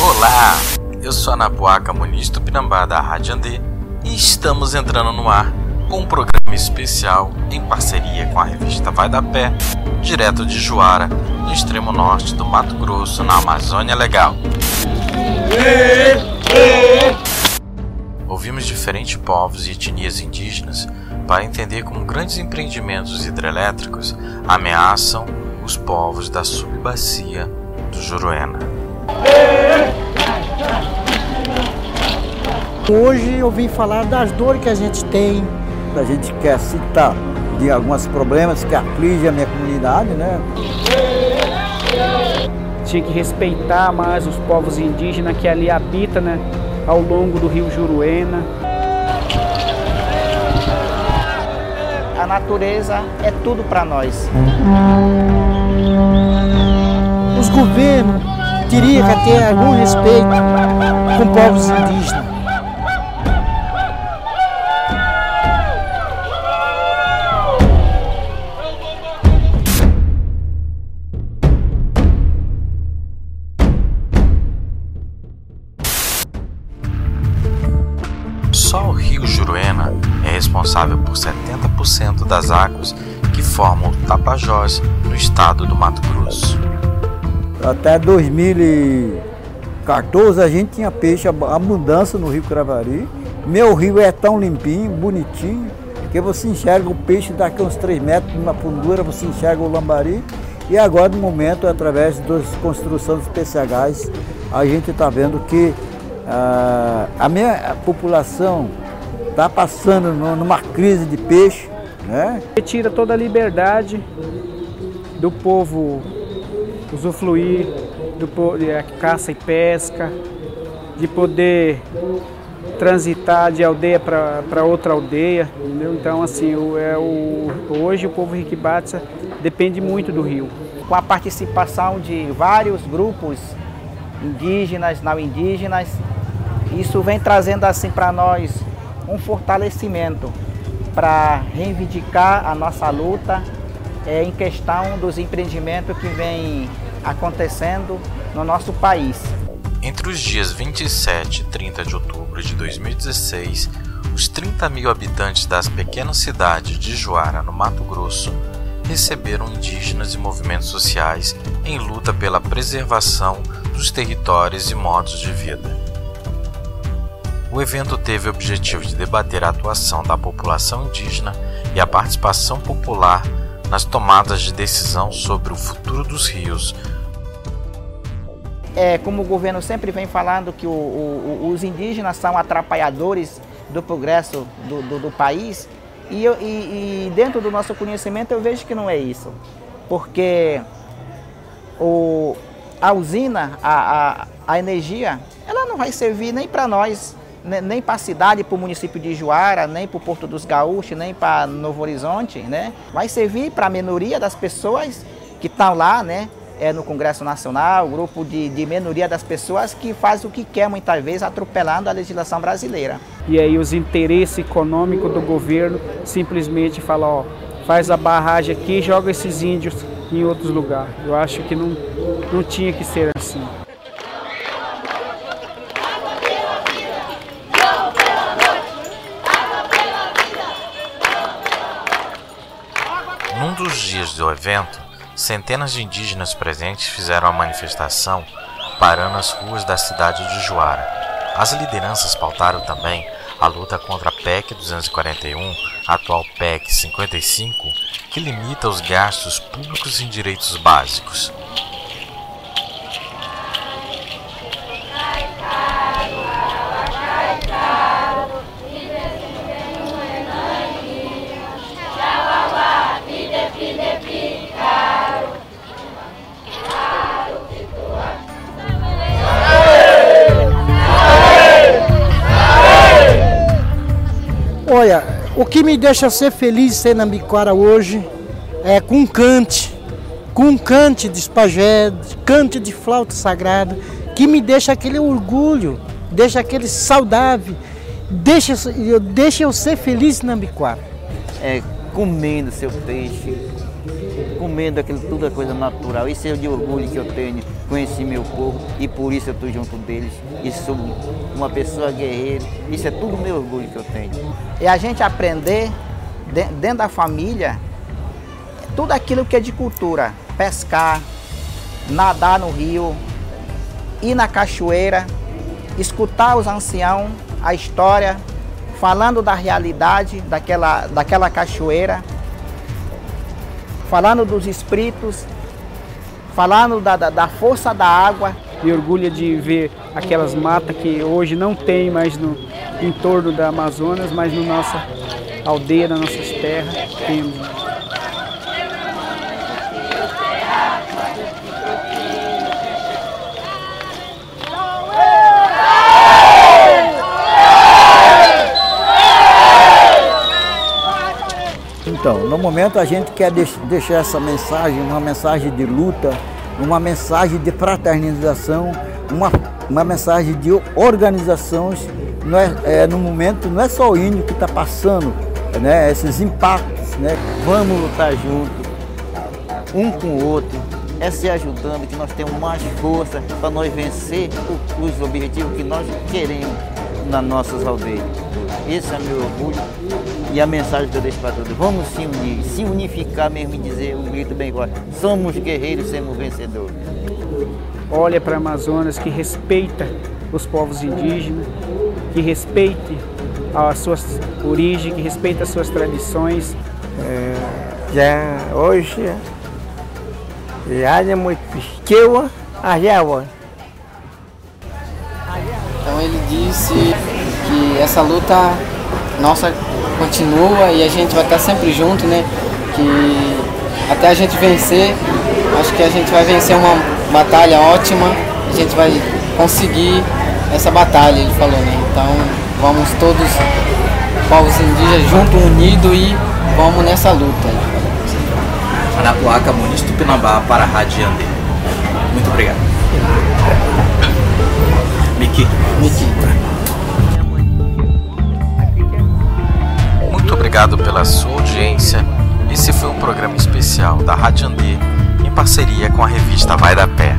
Olá, eu sou Anapuaca Muniz Tupinambá da Rádio Andê e estamos entrando no ar com um programa especial em parceria com a revista Vai da Pé, direto de Juara, no extremo norte do Mato Grosso, na Amazônia Legal. Ouvimos diferentes povos e etnias indígenas para entender como grandes empreendimentos hidrelétricos ameaçam os povos da subbacia do Juruena. Hoje eu vim falar das dores que a gente tem. A gente quer citar de alguns problemas que afligem a minha comunidade, né? Tinha que respeitar mais os povos indígenas que ali habitam, né? Ao longo do rio Juruena. A natureza é tudo para nós. Os governos teriam que ter algum respeito com povos indígenas. Só o rio Juruena é responsável por 70% das águas que formam o Tapajós no estado do Mato Grosso. Até 2014 a gente tinha peixe abundância no rio Cravari. Meu rio é tão limpinho, bonitinho, que você enxerga o peixe daqui uns 3 metros, numa fundura, você enxerga o lambari. E agora, no momento, através das construções dos PCHs, a gente está vendo que ah, a minha população está passando numa crise de peixe. Né? Retira toda a liberdade do povo usufruir do de caça e pesca, de poder transitar de aldeia para outra aldeia, entendeu? Então, assim, o, é o, hoje o povo Riquibatsa depende muito do rio. Com a participação de vários grupos indígenas, não indígenas, isso vem trazendo assim para nós um fortalecimento para reivindicar a nossa luta é, em questão dos empreendimentos que vem acontecendo no nosso país. Entre os dias 27 e 30 de outubro de 2016, os 30 mil habitantes das pequenas cidades de Juara, no Mato Grosso, receberam indígenas e movimentos sociais em luta pela preservação dos territórios e modos de vida. O evento teve o objetivo de debater a atuação da população indígena e a participação popular nas tomadas de decisão sobre o futuro dos rios. É, como o governo sempre vem falando que o, o, os indígenas são atrapalhadores do progresso do, do, do país, e, eu, e, e, dentro do nosso conhecimento eu vejo que não é isso. Porque o, a usina, a, a, a energia, ela não vai servir nem para nós, nem para a cidade, para o município de Juara, nem para o Porto dos Gaúchos, nem para Novo Horizonte, né? Vai servir para a minoria das pessoas que estão lá, né? É, no Congresso Nacional, o grupo de, de minoria das pessoas que faz o que quer muitas vezes, atropelando a legislação brasileira. E aí os interesses econômicos do governo simplesmente falam, ó, faz a barragem aqui e joga esses índios em outros lugares. Eu acho que não, não tinha que ser assim. Do evento, centenas de indígenas presentes fizeram a manifestação parando as ruas da cidade de Juara. As lideranças pautaram também a luta contra a PEC 241, a atual PEC 55, que limita os gastos públicos em direitos básicos. O que me deixa ser feliz ser na Biquara hoje é com cante, com cante de espagé, cante de flauta sagrada, que me deixa aquele orgulho, deixa aquele saudável, deixa, deixa eu ser feliz na Biquara. é, comendo seu peixe, comendo aquilo, tudo é coisa natural. Isso é de orgulho que eu tenho, conheci meu povo e por isso eu estou junto deles. E sou uma pessoa guerreira, isso é tudo meu orgulho que eu tenho. É a gente aprender dentro da família tudo aquilo que é de cultura, pescar, nadar no rio, ir na cachoeira, escutar os anciãos, a história, falando da realidade daquela, daquela cachoeira, falando dos espíritos, falando da, da, da força da água. Me orgulha de ver aquelas matas que hoje não tem mais no entorno da Amazonas, mas na no nossa aldeia, nas nossas terras, temos. No momento a gente quer deixar essa mensagem, uma mensagem de luta, uma mensagem de fraternização, uma, uma mensagem de organizações. Não é, é, no momento não é só o índio que está passando né, esses impactos. Né? Vamos lutar junto, um com o outro, é se ajudando, que nós temos mais força para nós vencer os objetivos que nós queremos nas nossas aldeias. Esse é meu orgulho e a mensagem que eu deixo para todos. Vamos se unir, se unificar mesmo e dizer um grito bem igual. Somos guerreiros, somos vencedores. Olha para a Amazonas que respeita os povos indígenas, que respeite as suas origens, que respeita as suas tradições. É, já hoje, já é muito pesqueira, a Então ele disse que essa luta nossa continua e a gente vai estar sempre junto, né? Que até a gente vencer, acho que a gente vai vencer uma batalha ótima, a gente vai conseguir essa batalha, ele falou, né? Então vamos todos, povos indígenas, juntos, unidos e vamos nessa luta. Anapuaca, Muniz Tupinambá para a Rádio Andê. Muito obrigado. Miki. Miki. Obrigado pela sua audiência. Esse foi um programa especial da Rádio Andê em parceria com a revista Vai da Pé.